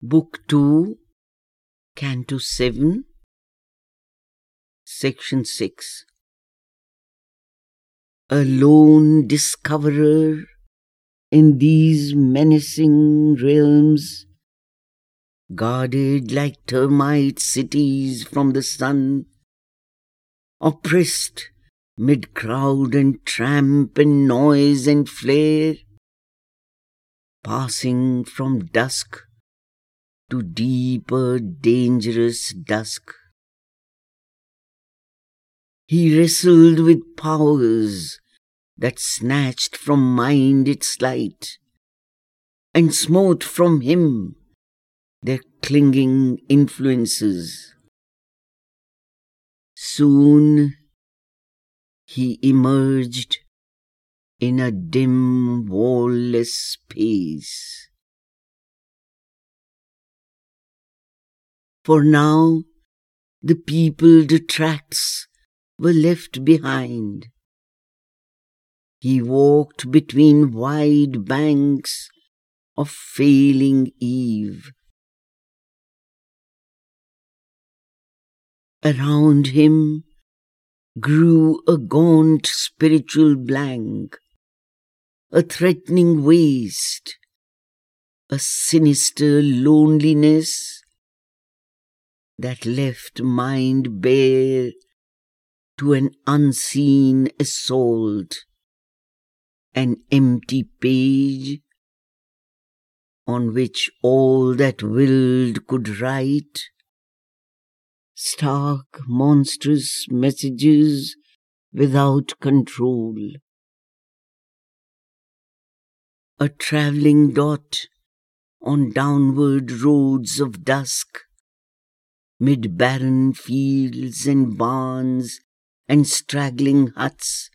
Book 2, Canto 7, Section 6. A lone discoverer in these menacing realms, guarded like termite cities from the sun, oppressed mid crowd and tramp and noise and flare, passing from dusk to deeper, dangerous dusk. He wrestled with powers that snatched from mind its light and smote from him their clinging influences. Soon he emerged in a dim, wall-less space. For now the peopled tracts were left behind. He walked between wide banks of failing eve. Around him grew a gaunt spiritual blank, a threatening waste, a sinister loneliness that left mind bare to an unseen assault, an empty page on which all that willed could write, stark, monstrous messages without control. A travelling dot on downward roads of dusk, mid barren fields and barns and straggling huts,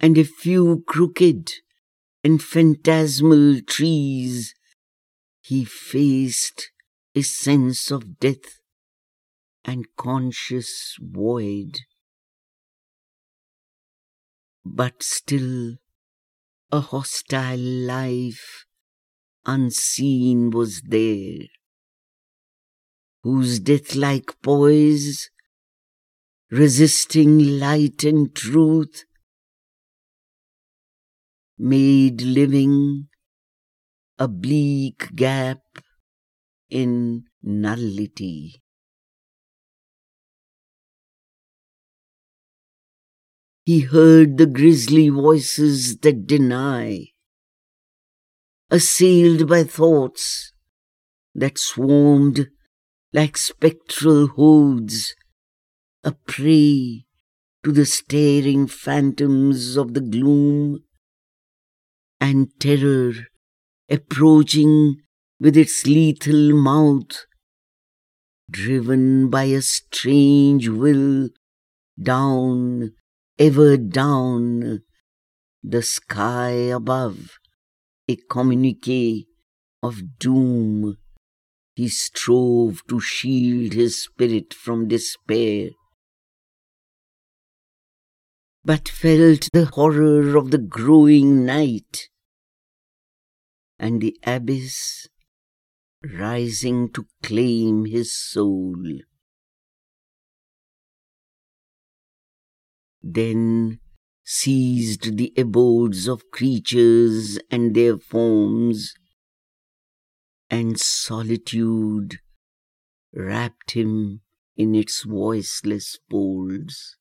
and a few crooked and phantasmal trees, he faced a sense of death and conscious void. But still a hostile life unseen was there whose death-like poise, resisting light and truth, made living a bleak gap in nullity. He heard the grisly voices that deny, assailed by thoughts that swarmed like spectral hordes, a prey to the staring phantoms of the gloom, and terror approaching with its lethal mouth, driven by a strange will down, ever down, the sky above, a communique of doom he strove to shield his spirit from despair, but felt the horror of the growing night and the abyss rising to claim his soul. Then ceased the abodes of creatures and their forms and solitude wrapped him in its voiceless folds.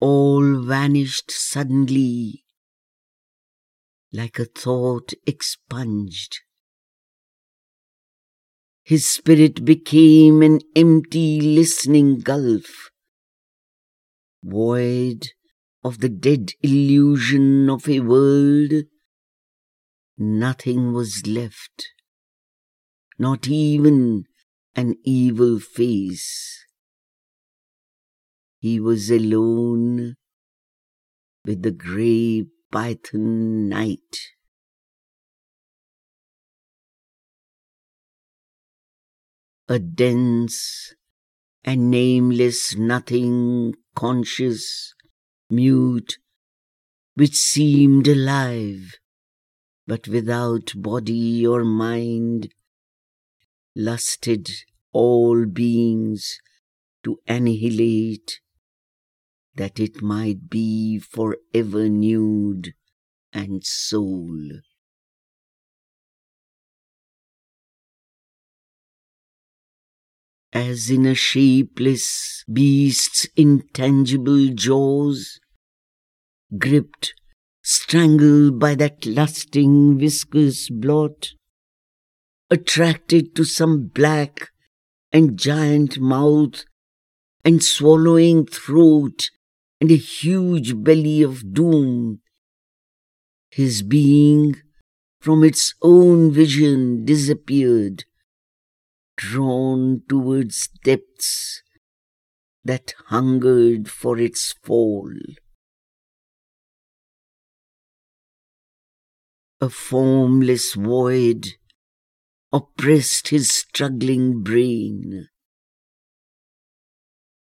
All vanished suddenly, like a thought expunged. His spirit became an empty listening gulf, void of the dead illusion of a world, nothing was left, not even an evil face. He was alone with the grey python night. A dense and nameless nothing conscious mute, which seemed alive, but without body or mind, lusted all beings to annihilate, that it might be forever nude and sole. As in a shapeless beast's intangible jaws, gripped, strangled by that lusting viscous blot, attracted to some black and giant mouth and swallowing throat and a huge belly of doom. His being from its own vision disappeared, drawn towards depths that hungered for its fall. A formless void oppressed his struggling brain.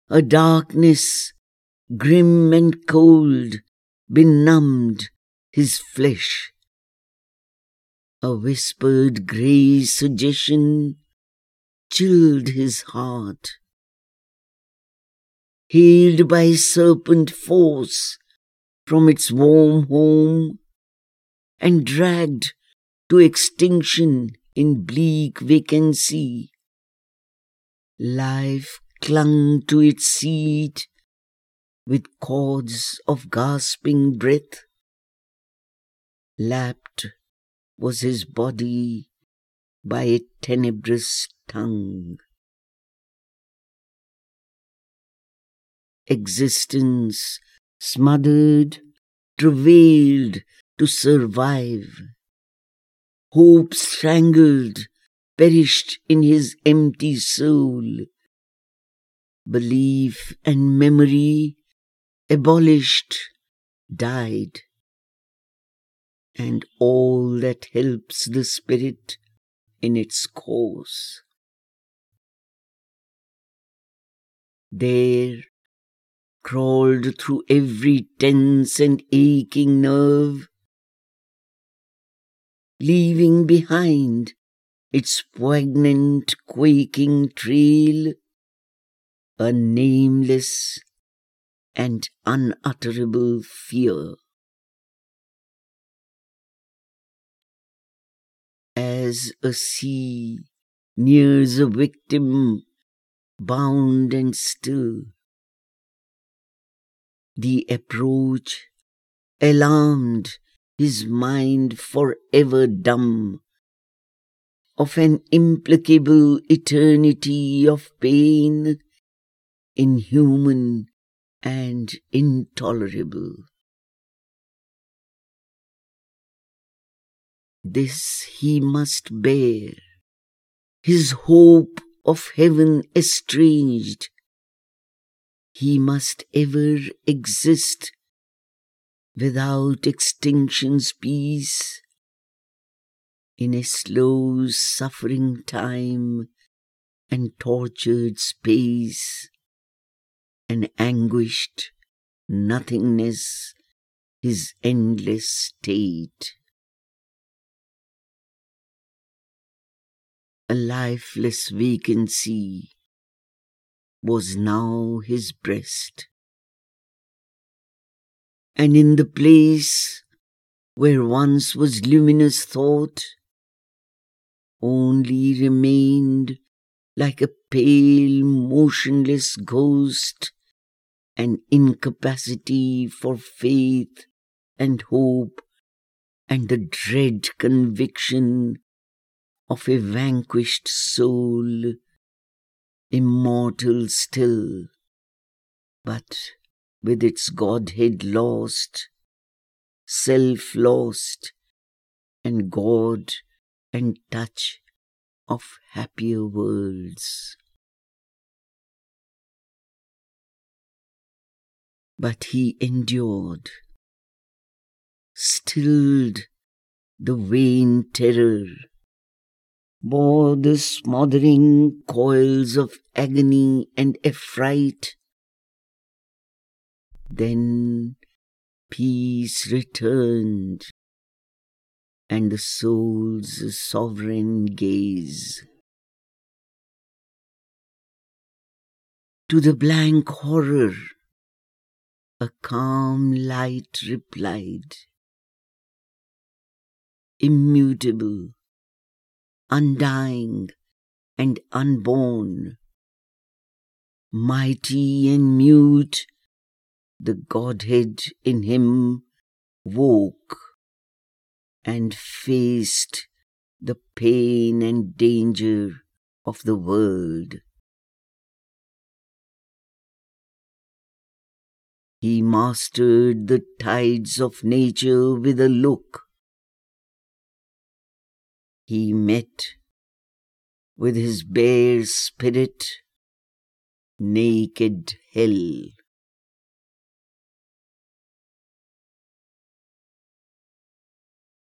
A darkness, grim and cold, benumbed his flesh. A whispered grey suggestion chilled his heart. Healed by serpent force from its warm home, and dragged to extinction in bleak vacancy. Life clung to its seat with cords of gasping breath. Lapped was his body by a tenebrous tongue. Existence smothered, travailed to survive. Hope strangled, perished in his empty soul. Belief and memory abolished, died. And all that helps the spirit in its course. There, crawled through every tense and aching nerve, leaving behind its poignant, quaking trail, a nameless and unutterable fear. As a sea nears a victim bound and still, the approach alarmed his mind forever dumb, of an implacable eternity of pain, inhuman and intolerable. This he must bear, his hope of heaven estranged. He must ever exist without extinction's peace, in a slow suffering time and tortured space, an anguished nothingness, his endless state. A lifeless vacancy was now his breast. And in the place where once was luminous thought, only remained like a pale, motionless ghost, an incapacity for faith and hope and the dread conviction of a vanquished soul, immortal still, but with its Godhead lost, self lost, and God and touch of happier worlds. But he endured, stilled the vain terror, bore the smothering coils of agony and affright then peace returned, and the soul's sovereign gaze. To the blank horror, a calm light replied, immutable, undying, and unborn, mighty and mute, the Godhead in him woke and faced the pain and danger of the world. He mastered the tides of nature with a look. He met with his bare spirit naked hell.